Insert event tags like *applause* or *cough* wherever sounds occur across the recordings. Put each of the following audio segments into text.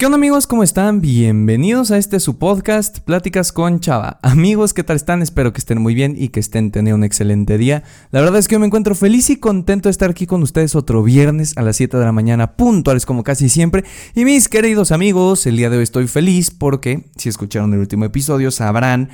¿Qué onda amigos? ¿Cómo están? Bienvenidos a este su podcast, Pláticas con Chava. Amigos, ¿qué tal están? Espero que estén muy bien y que estén teniendo un excelente día. La verdad es que yo me encuentro feliz y contento de estar aquí con ustedes otro viernes a las 7 de la mañana, puntuales como casi siempre. Y mis queridos amigos, el día de hoy estoy feliz porque, si escucharon el último episodio, sabrán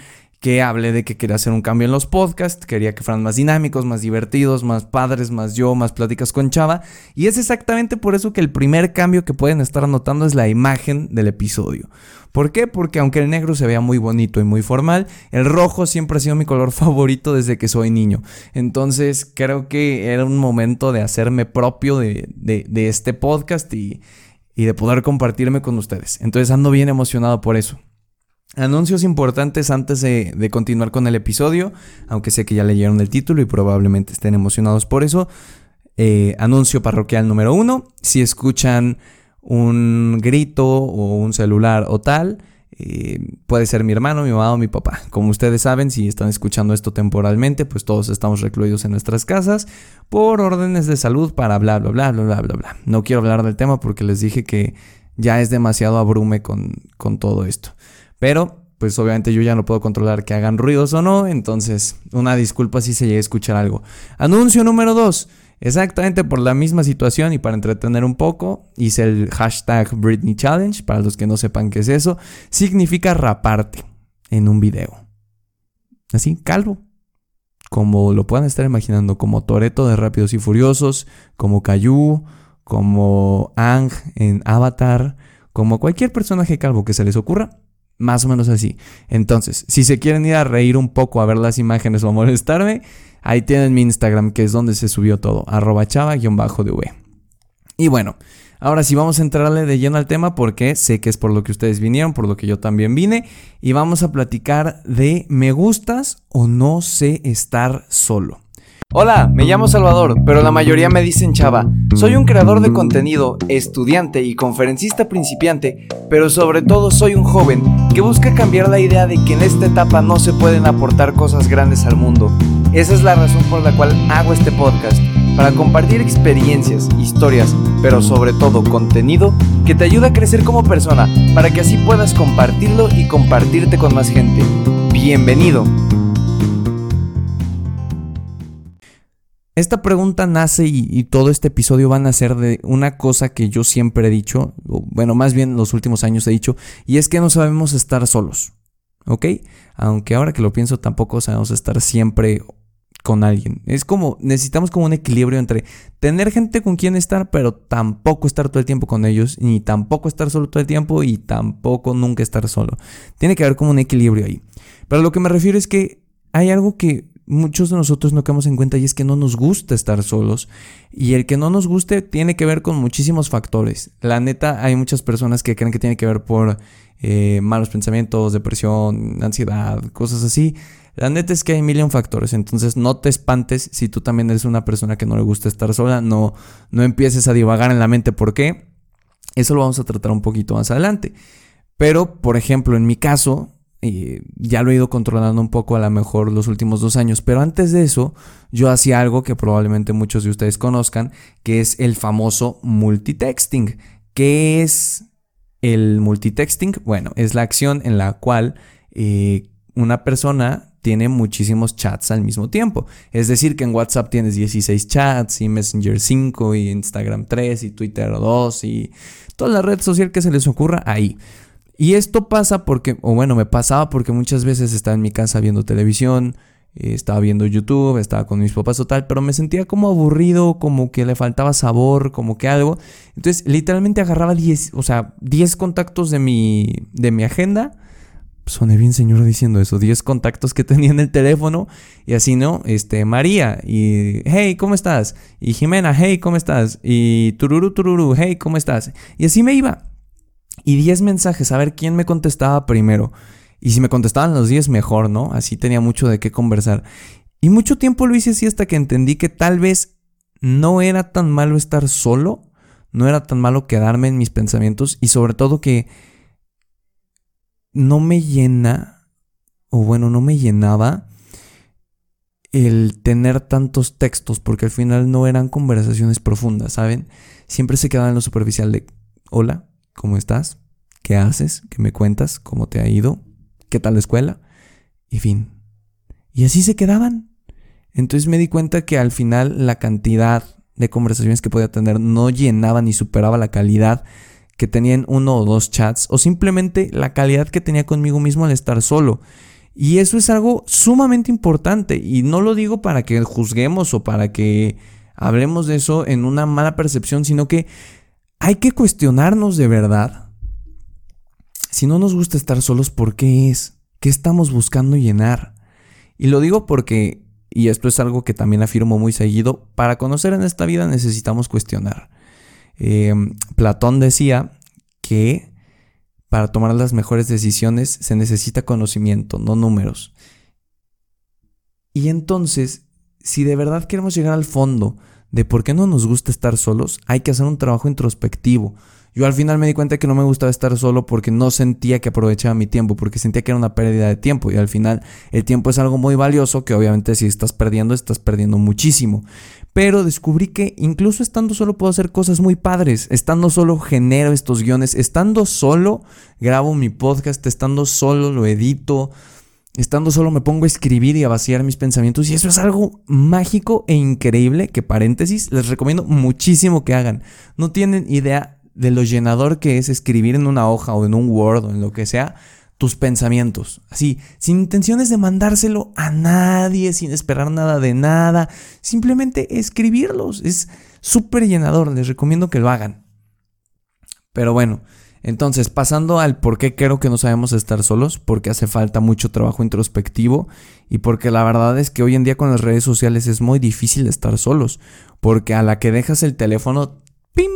que hablé de que quería hacer un cambio en los podcasts, quería que fueran más dinámicos, más divertidos, más padres, más yo, más pláticas con Chava. Y es exactamente por eso que el primer cambio que pueden estar notando es la imagen del episodio. ¿Por qué? Porque aunque el negro se vea muy bonito y muy formal, el rojo siempre ha sido mi color *laughs* favorito desde que soy niño. Entonces creo que era un momento de hacerme propio de, este podcast y, y de poder compartirme con ustedes. Entonces ando bien emocionado por eso. Anuncios importantes antes de, continuar con el episodio, aunque sé que ya leyeron el título y probablemente estén emocionados por eso. Eh, anuncio parroquial número uno, si escuchan un grito o un celular o tal, eh, puede ser mi hermano, mi mamá o mi papá. Como ustedes saben, si están escuchando esto temporalmente, pues todos estamos recluidos en nuestras casas por órdenes de salud para bla, bla, bla, bla, bla, bla, bla. No quiero hablar del tema porque les dije que ya es demasiado abrume con, con todo esto. Pero, pues obviamente yo ya no puedo controlar que hagan ruidos o no, entonces una disculpa si se llega a escuchar algo. Anuncio número 2. Exactamente por la misma situación y para entretener un poco, hice el hashtag Britney Challenge, para los que no sepan qué es eso, significa raparte en un video. Así, calvo. Como lo puedan estar imaginando, como Toreto de Rápidos y Furiosos, como Caillou, como Ang en Avatar, como cualquier personaje calvo que se les ocurra, más o menos así. Entonces, si se quieren ir a reír un poco, a ver las imágenes o a molestarme, ahí tienen mi Instagram, que es donde se subió todo, arroba chava-dv. Y bueno, ahora sí vamos a entrarle de lleno al tema porque sé que es por lo que ustedes vinieron, por lo que yo también vine, y vamos a platicar de me gustas o no sé estar solo. Hola, me llamo Salvador, pero la mayoría me dicen Chava. Soy un creador de contenido, estudiante y conferencista principiante, pero sobre todo soy un joven que busca cambiar la idea de que en esta etapa no se pueden aportar cosas grandes al mundo. Esa es la razón por la cual hago este podcast, para compartir experiencias, historias, pero sobre todo contenido que te ayuda a crecer como persona, para que así puedas compartirlo y compartirte con más gente. Bienvenido. Esta pregunta nace y, todo este episodio van a ser de una cosa que yo siempre he dicho, bueno, más bien los últimos años he dicho, y es que no sabemos estar solos, ¿ok? Aunque ahora que lo pienso tampoco sabemos estar siempre con alguien. Es como, necesitamos como un equilibrio entre tener gente con quien estar, pero tampoco estar todo el tiempo con ellos, ni tampoco estar solo todo el tiempo y tampoco nunca estar solo. Tiene que haber como un equilibrio ahí. Pero lo que me refiero es que hay algo que muchos de nosotros no quedamos en cuenta y es que no nos gusta estar solos. Y el que no nos guste tiene que ver con muchísimos factores. La neta, hay muchas personas que creen que tiene que ver por eh, malos pensamientos, depresión, ansiedad, cosas así. La neta es que hay mil factores, entonces no te espantes si tú también eres una persona que no le gusta estar sola, no, no empieces a divagar en la mente por qué. Eso lo vamos a tratar un poquito más adelante. Pero, por ejemplo, en mi caso, ya lo he ido controlando un poco a lo mejor los últimos dos años, pero antes de eso yo hacía algo que probablemente muchos de ustedes conozcan, que es el famoso multitexting. ¿Qué es el multitexting? Bueno, es la acción en la cual eh, una persona tiene muchísimos chats al mismo tiempo. Es decir, que en WhatsApp tienes 16 chats y Messenger 5 y Instagram 3 y Twitter 2 y toda la red social que se les ocurra ahí. Y esto pasa porque, o bueno, me pasaba porque muchas veces estaba en mi casa viendo televisión, eh, estaba viendo YouTube, estaba con mis papás o tal, pero me sentía como aburrido, como que le faltaba sabor, como que algo. Entonces, literalmente agarraba 10, o sea, 10 contactos de mi, de mi agenda. Soné bien señor diciendo eso, 10 contactos que tenía en el teléfono y así, ¿no? Este, María y, hey, ¿cómo estás? Y Jimena, hey, ¿cómo estás? Y Tururu, Tururu, hey, ¿cómo estás? Y así me iba y 10 mensajes, a ver quién me contestaba primero. Y si me contestaban los 10, mejor, ¿no? Así tenía mucho de qué conversar. Y mucho tiempo lo hice así hasta que entendí que tal vez no era tan malo estar solo, no era tan malo quedarme en mis pensamientos y sobre todo que no me llena, o bueno, no me llenaba el tener tantos textos, porque al final no eran conversaciones profundas, ¿saben? Siempre se quedaba en lo superficial de, hola, ¿cómo estás? ¿Qué haces? ¿Qué me cuentas? ¿Cómo te ha ido? ¿Qué tal la escuela? Y fin. Y así se quedaban. Entonces me di cuenta que al final la cantidad de conversaciones que podía tener no llenaba ni superaba la calidad que tenía en uno o dos chats o simplemente la calidad que tenía conmigo mismo al estar solo. Y eso es algo sumamente importante y no lo digo para que juzguemos o para que hablemos de eso en una mala percepción, sino que hay que cuestionarnos de verdad. Si no nos gusta estar solos, ¿por qué es? ¿Qué estamos buscando llenar? Y lo digo porque, y esto es algo que también afirmo muy seguido, para conocer en esta vida necesitamos cuestionar. Em, Platón decía que para tomar las mejores decisiones se necesita conocimiento, no números. Y entonces, si de verdad queremos llegar al fondo de por qué no nos gusta estar solos, hay que hacer un trabajo introspectivo. Yo al final me di cuenta que no me gustaba estar solo porque no sentía que aprovechaba mi tiempo, porque sentía que era una pérdida de tiempo. Y al final el tiempo es algo muy valioso que obviamente si estás perdiendo, estás perdiendo muchísimo. Pero descubrí que incluso estando solo puedo hacer cosas muy padres. Estando solo genero estos guiones. Estando solo grabo mi podcast. Estando solo lo edito. Estando solo me pongo a escribir y a vaciar mis pensamientos y eso es algo mágico e increíble que paréntesis les recomiendo muchísimo que hagan. No tienen idea de lo llenador que es escribir en una hoja o en un Word o en lo que sea tus pensamientos, así, sin intenciones de mandárselo a nadie, sin esperar nada de nada, simplemente escribirlos. Es súper llenador, les recomiendo que lo hagan. Pero bueno, entonces, pasando al por qué creo que no sabemos estar solos, porque hace falta mucho trabajo introspectivo y porque la verdad es que hoy en día con las redes sociales es muy difícil estar solos, porque a la que dejas el teléfono, ¡pim!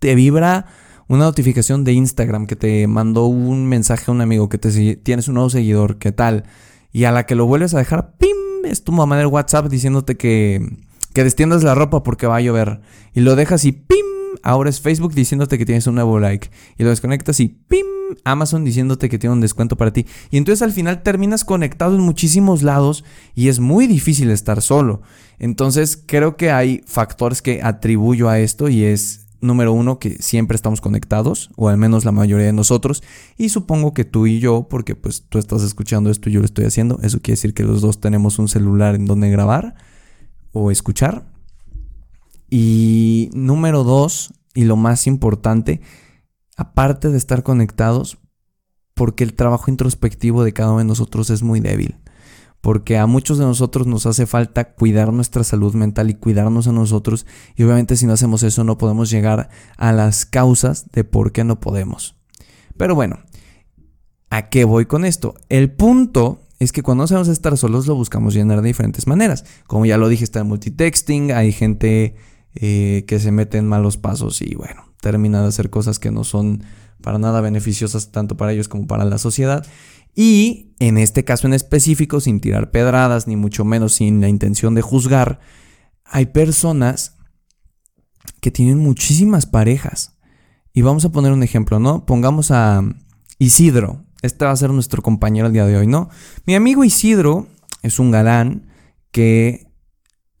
te vibra una notificación de Instagram que te mandó un mensaje a un amigo que te tienes un nuevo seguidor, ¿qué tal? Y a la que lo vuelves a dejar, ¡pim! Es tu mamá del WhatsApp diciéndote que, que destiendas la ropa porque va a llover. Y lo dejas y ¡pim! Ahora es Facebook diciéndote que tienes un nuevo like. Y lo desconectas y ¡pim! Amazon diciéndote que tiene un descuento para ti. Y entonces al final terminas conectado en muchísimos lados y es muy difícil estar solo. Entonces creo que hay factores que atribuyo a esto y es número uno, que siempre estamos conectados, o al menos la mayoría de nosotros, y supongo que tú y yo, porque pues tú estás escuchando esto y yo lo estoy haciendo, eso quiere decir que los dos tenemos un celular en donde grabar o escuchar. Y número dos, y lo más importante, aparte de estar conectados, porque el trabajo introspectivo de cada uno de nosotros es muy débil. Porque a muchos de nosotros nos hace falta cuidar nuestra salud mental y cuidarnos a nosotros. Y obviamente si no hacemos eso no podemos llegar a las causas de por qué no podemos. Pero bueno, ¿a qué voy con esto? El punto es que cuando no sabemos estar solos lo buscamos llenar de diferentes maneras. Como ya lo dije, está el multitexting, hay gente eh, que se mete en malos pasos y bueno, termina de hacer cosas que no son para nada beneficiosas tanto para ellos como para la sociedad. Y en este caso en específico, sin tirar pedradas, ni mucho menos sin la intención de juzgar, hay personas que tienen muchísimas parejas. Y vamos a poner un ejemplo, ¿no? Pongamos a Isidro. Este va a ser nuestro compañero el día de hoy, ¿no? Mi amigo Isidro es un galán que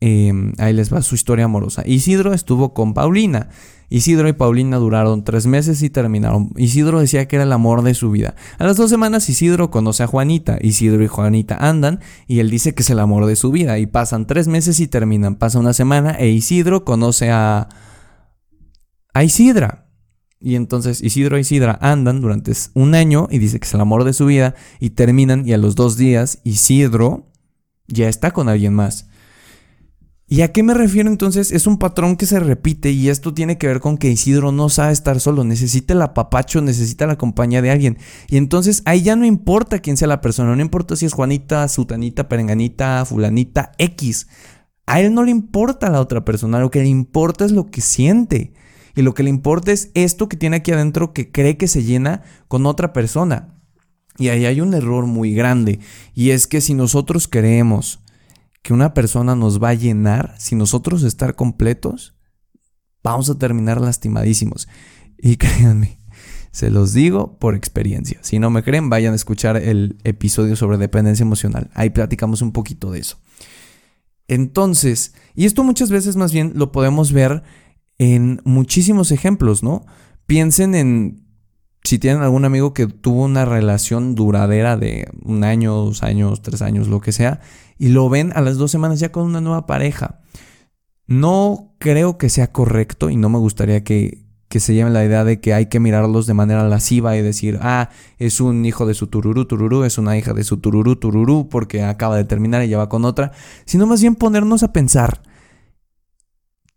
Em, ahí les va su historia amorosa. Isidro estuvo con Paulina. Isidro y Paulina duraron tres meses y terminaron. Isidro decía que era el amor de su vida. A las dos semanas Isidro conoce a Juanita. Isidro y Juanita andan y él dice que es el amor de su vida. Y pasan tres meses y terminan. Pasa una semana e Isidro conoce a... Isidra. Y entonces Isidro e Isidra andan durante un año y dice que es el amor de su vida y terminan y a los dos días Isidro ya está con alguien más. ¿Y a qué me refiero entonces? Es un patrón que se repite y esto tiene que ver con que Isidro no sabe estar solo, necesita el apapacho, necesita la compañía de alguien. Y entonces ahí ya no importa quién sea la persona, no importa si es Juanita, Sutanita, Perenganita, Fulanita, X. A él no le importa la otra persona, lo que le importa es lo que siente. Y lo que le importa es esto que tiene aquí adentro que cree que se llena con otra persona. Y ahí hay un error muy grande. Y es que si nosotros creemos que una persona nos va a llenar, si nosotros estar completos, vamos a terminar lastimadísimos. Y *laughs* créanme, se los digo por experiencia. Si no me creen, vayan a escuchar el episodio sobre dependencia emocional. Ahí platicamos un poquito de eso. Entonces, y esto muchas veces más bien lo podemos ver en muchísimos ejemplos, ¿no? Piensen en si tienen algún amigo que tuvo una relación duradera de un año, dos años, tres años, lo que sea, y lo ven a las dos semanas ya con una nueva pareja. No creo que sea correcto y no me gustaría que, que se lleven la idea de que hay que mirarlos de manera lasciva y decir, ah, es un hijo de su tururú, tururú, es una hija de su tururú, tururú, porque acaba de terminar y ya va con otra, sino más bien ponernos a pensar,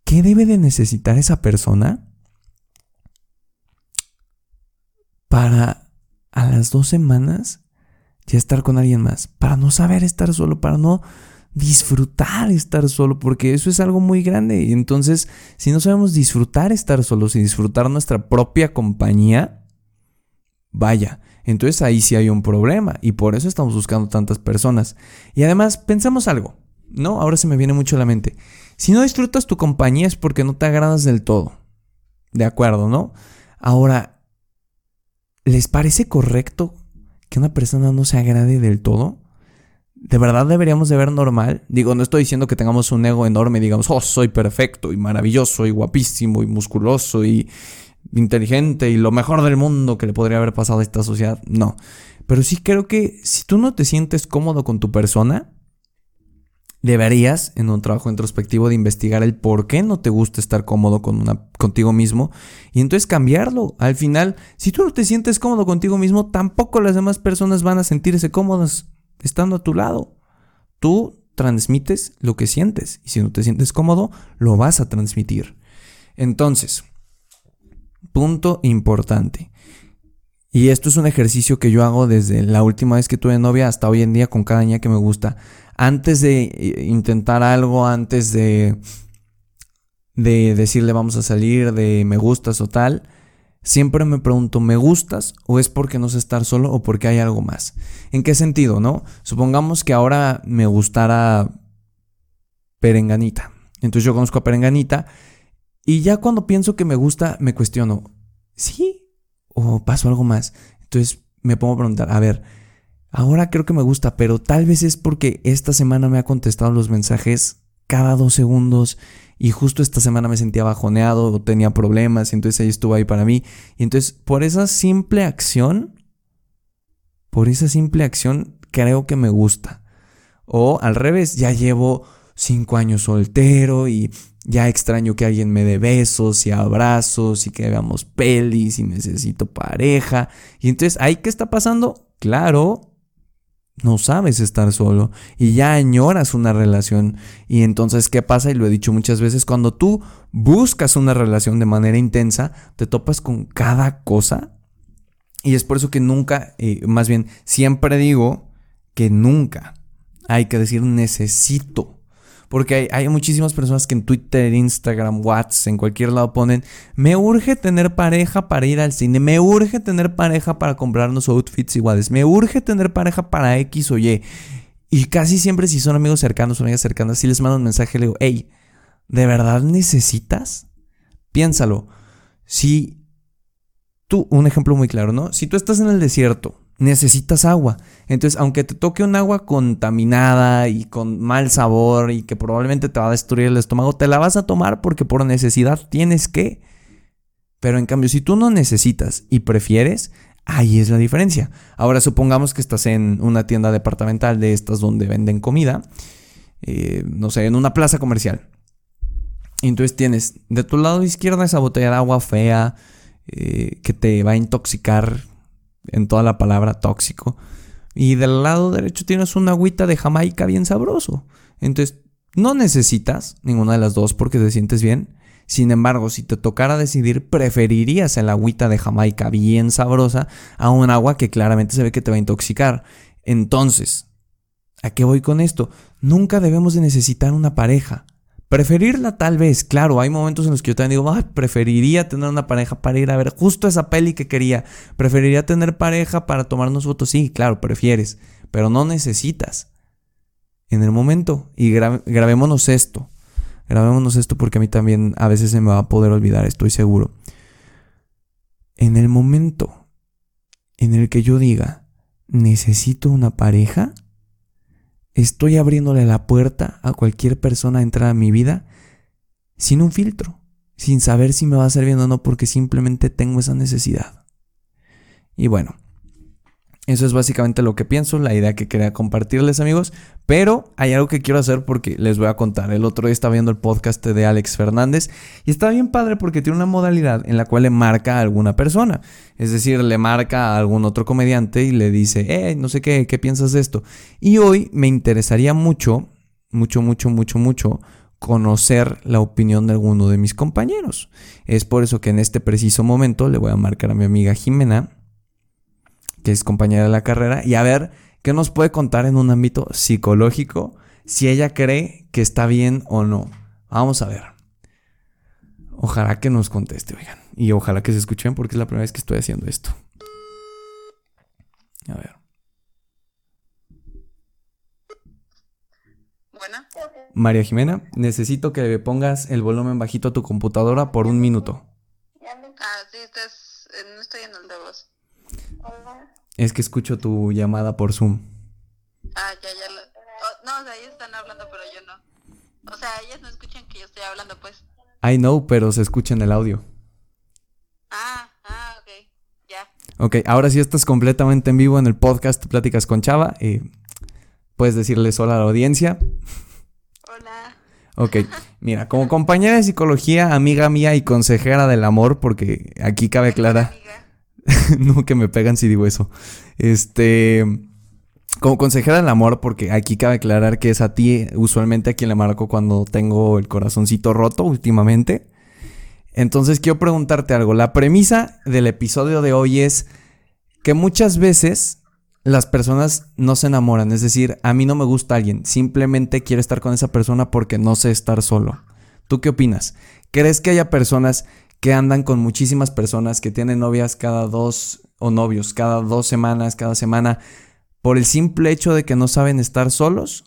¿qué debe de necesitar esa persona para a las dos semanas ya estar con alguien más, para no saber estar solo, para no disfrutar estar solo, porque eso es algo muy grande. Y entonces, si no sabemos disfrutar estar solos y disfrutar nuestra propia compañía, vaya, entonces ahí sí hay un problema y por eso estamos buscando tantas personas. Y además, pensamos algo, ¿no? Ahora se me viene mucho a la mente. Si no disfrutas tu compañía es porque no te agradas del todo. De acuerdo, ¿no? Ahora, ¿Les parece correcto que una persona no se agrade del todo? ¿De verdad deberíamos de ver normal? Digo, no estoy diciendo que tengamos un ego enorme, digamos, oh, soy perfecto y maravilloso y guapísimo y musculoso y inteligente y lo mejor del mundo que le podría haber pasado a esta sociedad. No. Pero sí creo que si tú no te sientes cómodo con tu persona, deberías, en un trabajo introspectivo, de investigar el por qué no te gusta estar cómodo con una, contigo mismo y entonces cambiarlo. Al final, si tú no te sientes cómodo contigo mismo, tampoco las demás personas van a sentirse cómodas estando a tu lado. Tú transmites lo que sientes y si no te sientes cómodo, lo vas a transmitir. Entonces, punto importante. Y esto es un ejercicio que yo hago desde la última vez que tuve novia hasta hoy en día con cada niña que me gusta antes de eh, intentar algo, antes de, de decirle vamos a salir, de me gustas o tal, siempre me pregunto, ¿me gustas o es porque no sé estar solo o porque hay algo más? ¿En qué sentido, no? Supongamos que ahora me gustara Perenganita. Entonces yo conozco a Perenganita y ya cuando pienso que me gusta, me cuestiono, ¿sí? ¿O paso algo más? Entonces me pongo a preguntar, a ver, Ahora creo que me gusta, pero tal vez es porque esta semana me ha contestado los mensajes cada dos segundos y justo esta semana me sentía bajoneado o tenía problemas y entonces ella estuvo ahí para mí. Y entonces por esa simple acción, por esa simple acción creo que me gusta. O al revés, ya llevo cinco años soltero y ya extraño que alguien me dé besos y abrazos y que veamos pelis y necesito pareja. Y entonces, ¿ahí qué está pasando? Claro, no sabes estar solo y ya añoras una relación. Y entonces, ¿qué pasa? Y lo he dicho muchas veces, cuando tú buscas una relación de manera intensa, te topas con cada cosa. Y es por eso que nunca, eh, más bien, siempre digo que nunca hay que decir necesito porque hay, muchísimas personas que en Twitter, Instagram, WhatsApp, en cualquier lado ponen, me urge tener pareja para ir al cine, me urge tener pareja para comprarnos outfits iguales, me urge tener pareja para X o Y. Y casi siempre si son amigos cercanos o amigas cercanas, si les mando un mensaje, le digo, hey, ¿de verdad necesitas? Piénsalo. Si tú, un ejemplo muy claro, ¿no? Si tú estás en el desierto necesitas agua. Entonces, aunque te toque un agua contaminada y con mal sabor y que probablemente te va a destruir el estómago, te la vas a tomar porque por necesidad tienes que. Pero en cambio, si tú no necesitas y prefieres, ahí es la diferencia. Ahora supongamos que estás en una tienda departamental de estas donde venden comida, eh, no sé, en una plaza comercial. Entonces tienes de tu lado izquierdo esa botella de agua fea eh, que te va a intoxicar en toda la palabra tóxico. Y del lado derecho tienes una agüita de Jamaica bien sabroso. Entonces, no necesitas ninguna de las dos porque te sientes bien. Sin embargo, si te tocara decidir, preferirías el agüita de Jamaica bien sabrosa a un agua que claramente se ve que te va a intoxicar. Entonces, ¿a qué voy con esto? Nunca debemos de necesitar una pareja. Preferirla tal vez, claro, hay momentos en los que yo también digo, preferiría tener una pareja para ir a ver justo esa peli que quería. Preferiría tener pareja para tomarnos fotos, sí, claro, prefieres, pero no necesitas. En el momento, y grabémonos esto, grabémonos esto porque a mí también a veces se me va a poder olvidar, estoy seguro. En el momento en el que yo diga, necesito una pareja, estoy abriéndole la puerta a cualquier persona a entrar a mi vida sin un filtro, sin saber si me va a servir o no, porque simplemente tengo esa necesidad. Y bueno, eso es básicamente lo que pienso, la idea que quería compartirles amigos. Pero hay algo que quiero hacer porque les voy a contar. El otro día estaba viendo el podcast de Alex Fernández y está bien padre porque tiene una modalidad en la cual le marca a alguna persona. Es decir, le marca a algún otro comediante y le dice, eh, no sé qué, ¿qué piensas de esto? Y hoy me interesaría mucho, mucho, mucho, mucho, mucho conocer la opinión de alguno de mis compañeros. Es por eso que en este preciso momento le voy a marcar a mi amiga Jimena que es compañera de la carrera, y a ver qué nos puede contar en un ámbito psicológico si ella cree que está bien o no. Vamos a ver. Ojalá que nos conteste, oigan. Y ojalá que se escuchen porque es la primera vez que estoy haciendo esto. A ver. Buena. María Jimena, necesito que le pongas el volumen bajito a tu computadora por un minuto. Ah, sí, estás. eh, No estoy en el de voz. Es que escucho tu llamada por Zoom. Ah, ya, ya. Lo... oh, no, o sea, ellos están hablando, pero yo no. O sea, ellas no escuchan que yo estoy hablando, pues. I know, pero se escucha en el audio. Ah, ah, ok. Ya. Ok, ahora sí estás completamente en vivo en el podcast Pláticas con Chava. eh, puedes decirles hola a la audiencia. Hola. Ok, *laughs* mira, como compañera de psicología, amiga mía y consejera del amor, porque aquí cabe aclarar. *laughs* no que me pegan si digo eso. Este, como consejera del amor, porque aquí cabe aclarar que es a ti, usualmente a quien le marco cuando tengo el corazoncito roto últimamente. Entonces quiero preguntarte algo. La premisa del episodio de hoy es que muchas veces las personas no se enamoran. Es decir, a mí no me gusta alguien. Simplemente quiero estar con esa persona porque no sé estar solo. ¿Tú qué opinas? ¿Crees que haya personas que andan con muchísimas personas, que tienen novias cada dos o novios cada dos semanas, cada semana, por el simple hecho de que no saben estar solos?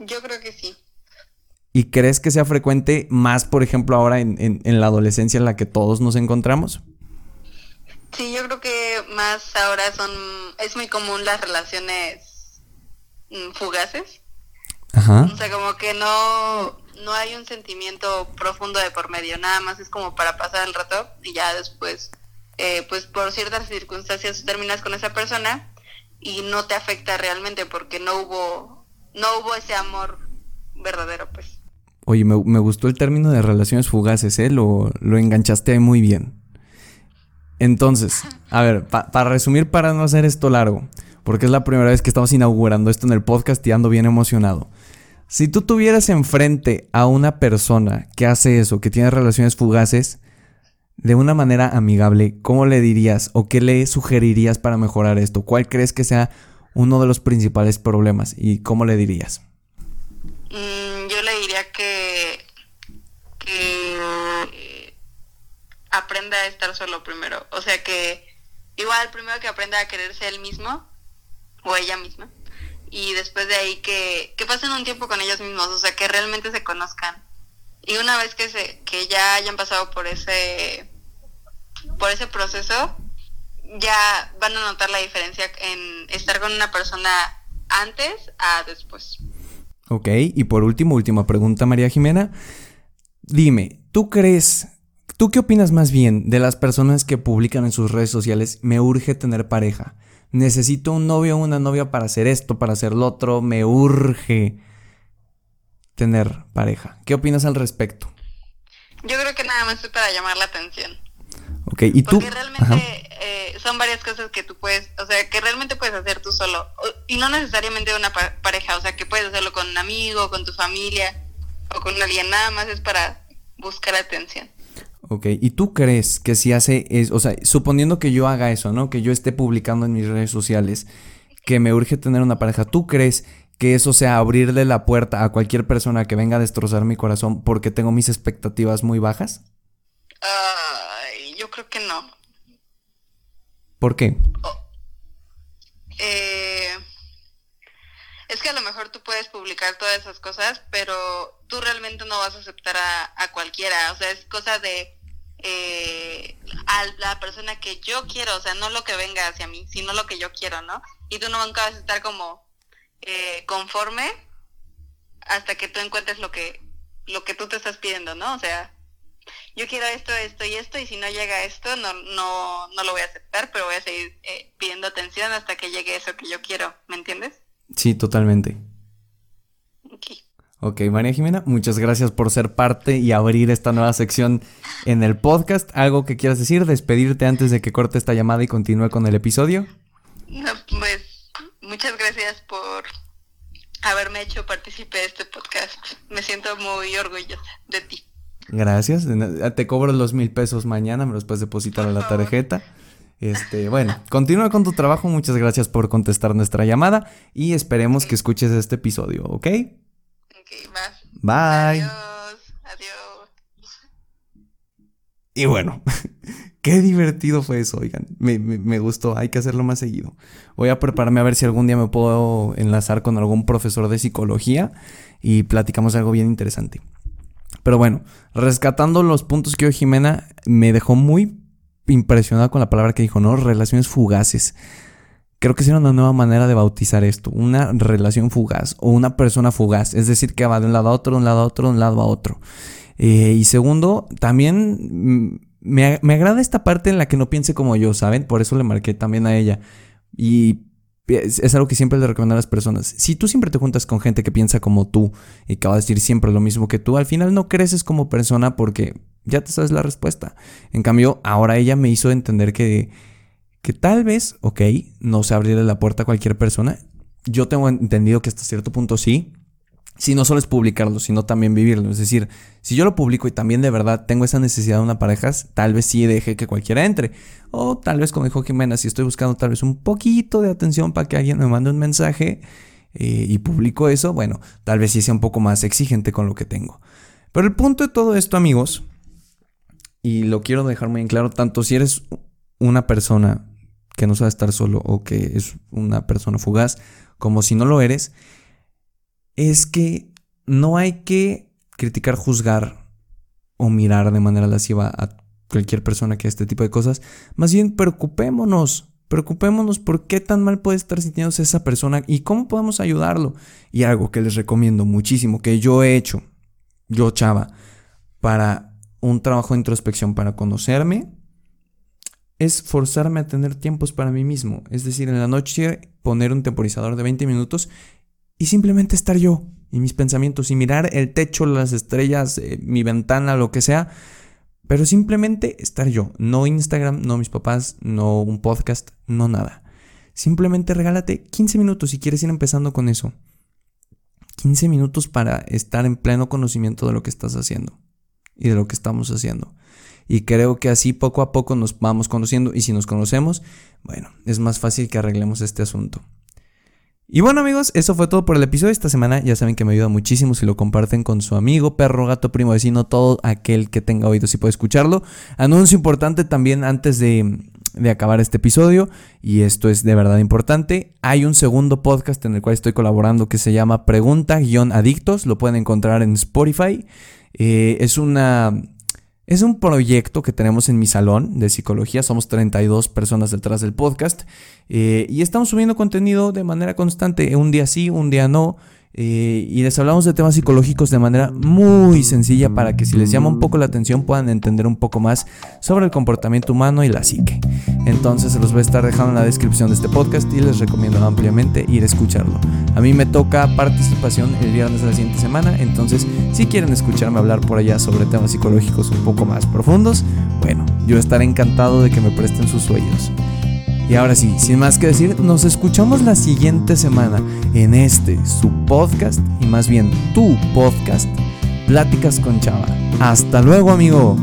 Yo creo que sí. ¿Y crees que sea frecuente más, por ejemplo, ahora en, en- en la adolescencia en la que todos nos encontramos? Sí, yo creo que más ahora son. Es muy común las relaciones mm, fugaces. Ajá. O sea, como que no, no hay un sentimiento profundo de por medio, nada más es como para pasar el rato y ya después, eh, pues por ciertas circunstancias terminas con esa persona y no te afecta realmente porque no hubo, no hubo ese amor verdadero, pues. Oye, me, me gustó el término de relaciones fugaces, ¿eh? Lo, lo enganchaste muy bien. Entonces, a ver, pa- para resumir, para no hacer esto largo, porque es la primera vez que estamos inaugurando esto en el podcast y ando bien emocionado. Si tú tuvieras enfrente a una persona que hace eso, que tiene relaciones fugaces, de una manera amigable, ¿cómo le dirías o qué le sugerirías para mejorar esto? ¿Cuál crees que sea uno de los principales problemas y cómo le dirías? Mm, yo le diría que, que aprenda a estar solo primero. O sea que igual primero que aprenda a quererse él mismo o ella misma. Y después de ahí que, que pasen un tiempo con ellos mismos, o sea que realmente se conozcan. Y una vez que se, que ya hayan pasado por ese por ese proceso, ya van a notar la diferencia en estar con una persona antes a después. Ok, y por último, última pregunta, María Jimena. Dime, ¿tú crees, tú qué opinas más bien de las personas que publican en sus redes sociales, me urge tener pareja? Necesito un novio o una novia para hacer esto, para hacer lo otro, me urge tener pareja. ¿Qué opinas al respecto? Yo creo que nada más es para llamar la atención. Ok, y tú... Porque realmente eh, son varias cosas que tú puedes, o sea, que realmente puedes hacer tú solo. Y no necesariamente una pa- pareja, o sea, que puedes hacerlo con un amigo, con tu familia o con alguien. Nada más es para buscar atención. Ok, ¿y tú crees que si hace es, o sea, suponiendo que yo haga eso, ¿no? Que yo esté publicando en mis redes sociales que me urge tener una pareja, ¿tú crees que eso sea abrirle la puerta a cualquier persona que venga a destrozar mi corazón porque tengo mis expectativas muy bajas? Ay, yo creo que no. ¿Por qué? Eh, es que a lo mejor tú puedes publicar todas esas cosas, pero tú realmente no vas a aceptar a, a cualquiera. O sea, es cosa de eh, a la persona que yo quiero, o sea, no lo que venga hacia mí, sino lo que yo quiero, ¿no? Y tú nunca vas a estar como eh, conforme hasta que tú encuentres lo que lo que tú te estás pidiendo, ¿no? O sea, yo quiero esto, esto y esto, y si no llega esto, no, no, no lo voy a aceptar, pero voy a seguir eh, pidiendo atención hasta que llegue eso que yo quiero, ¿me entiendes? Sí, totalmente. Ok. María Jimena, muchas gracias por ser parte y abrir esta nueva sección en el podcast. ¿Algo que quieras decir? ¿Despedirte antes de que corte esta llamada y continúe con el episodio? No, pues muchas gracias por haberme hecho partícipe de este podcast. Me siento muy orgullosa de ti. Gracias. Te cobro los mil pesos mañana, me los puedes depositar a la tarjeta. Este, bueno, continúa con tu trabajo. Muchas gracias por contestar nuestra llamada y esperemos que escuches este episodio, ¿ok? Ok, va. Bye. Adiós. Adiós. Y bueno, *laughs* qué divertido fue eso, oigan. Me, me, me, gustó, hay que hacerlo más seguido. Voy a prepararme a ver si algún día me puedo enlazar con algún profesor de psicología y platicamos algo bien interesante. Pero bueno, rescatando los puntos que hoy Jimena me dejó muy impresionado con la palabra que dijo, ¿no? Relaciones fugaces. Creo que será una nueva manera de bautizar esto, una relación fugaz o una persona fugaz, es decir, que va de un lado a otro, de un lado a otro, de un lado a otro. Eh, y segundo, también me, me, agrada esta parte en la que no piense como yo, ¿saben? Por eso le marqué también a ella. Y es, es, algo que siempre le recomiendo a las personas. Si tú siempre te juntas con gente que piensa como tú y que va a decir siempre lo mismo que tú, al final no creces como persona porque ya te sabes la respuesta. En cambio, ahora ella me hizo entender que que tal vez, ok, no se abrirle la puerta a cualquier persona. Yo tengo entendido que hasta cierto punto sí. Si no solo es publicarlo, sino también vivirlo. Es decir, si yo lo publico y también de verdad tengo esa necesidad de una pareja, tal vez sí deje que cualquiera entre. O tal vez, como dijo Jimena, si estoy buscando tal vez un poquito de atención para que alguien me mande un mensaje eh, y publico eso, bueno, tal vez sí sea un poco más exigente con lo que tengo. Pero el punto de todo esto, amigos, y lo quiero dejar muy en claro, tanto si eres una persona que no sabe estar solo o que es una persona fugaz, como si no lo eres, es que no hay que criticar, juzgar o mirar de manera lasciva a cualquier persona que haga este tipo de cosas. Más bien, preocupémonos. Preocupémonos por qué tan mal puede estar sintiéndose esa persona y cómo podemos ayudarlo. Y algo que les recomiendo muchísimo, que yo he hecho, yo chava, para un trabajo de introspección, para conocerme, es forzarme a tener tiempos para mí mismo. Es decir, en la noche poner un temporizador de 20 minutos y simplemente estar yo y mis pensamientos y mirar el techo, las estrellas, eh, mi ventana, lo que sea. Pero simplemente estar yo. No Instagram, no mis papás, no un podcast, no nada. Simplemente regálate 15 minutos si quieres ir empezando con eso. 15 minutos para estar en pleno conocimiento de lo que estás haciendo y de lo que estamos haciendo. Y creo que así poco a poco nos vamos conociendo y si nos conocemos, bueno, es más fácil que arreglemos este asunto. Y bueno amigos, eso fue todo por el episodio de esta semana. Ya saben que me ayuda muchísimo si lo comparten con su amigo, perro, gato, primo, vecino, todo aquel que tenga oídos y puede escucharlo. Anuncio importante también antes de, de acabar este episodio, y esto es de verdad importante. Hay un segundo podcast en el cual estoy colaborando que se llama Pregunta-Adictos. Lo pueden encontrar en Spotify. Eh, es una es un proyecto que tenemos en mi salón de psicología. Somos 32 personas detrás del podcast. Eh, y estamos subiendo contenido de manera constante. Un día sí, un día no. Eh, y les hablamos de temas psicológicos de manera muy sencilla para que si les llama un poco la atención puedan entender un poco más sobre el comportamiento humano y la psique. Entonces se los voy a estar dejando en la descripción de este podcast y les recomiendo ampliamente ir a escucharlo. A mí me toca participación el viernes de la siguiente semana, entonces si quieren escucharme hablar por allá sobre temas psicológicos un poco más profundos, bueno, yo estaré encantado de que me presten sus sueños. Y ahora sí, sin más que decir, nos escuchamos la siguiente semana en este, su podcast, y más bien tu podcast, Pláticas con Chava. Hasta luego, amigo.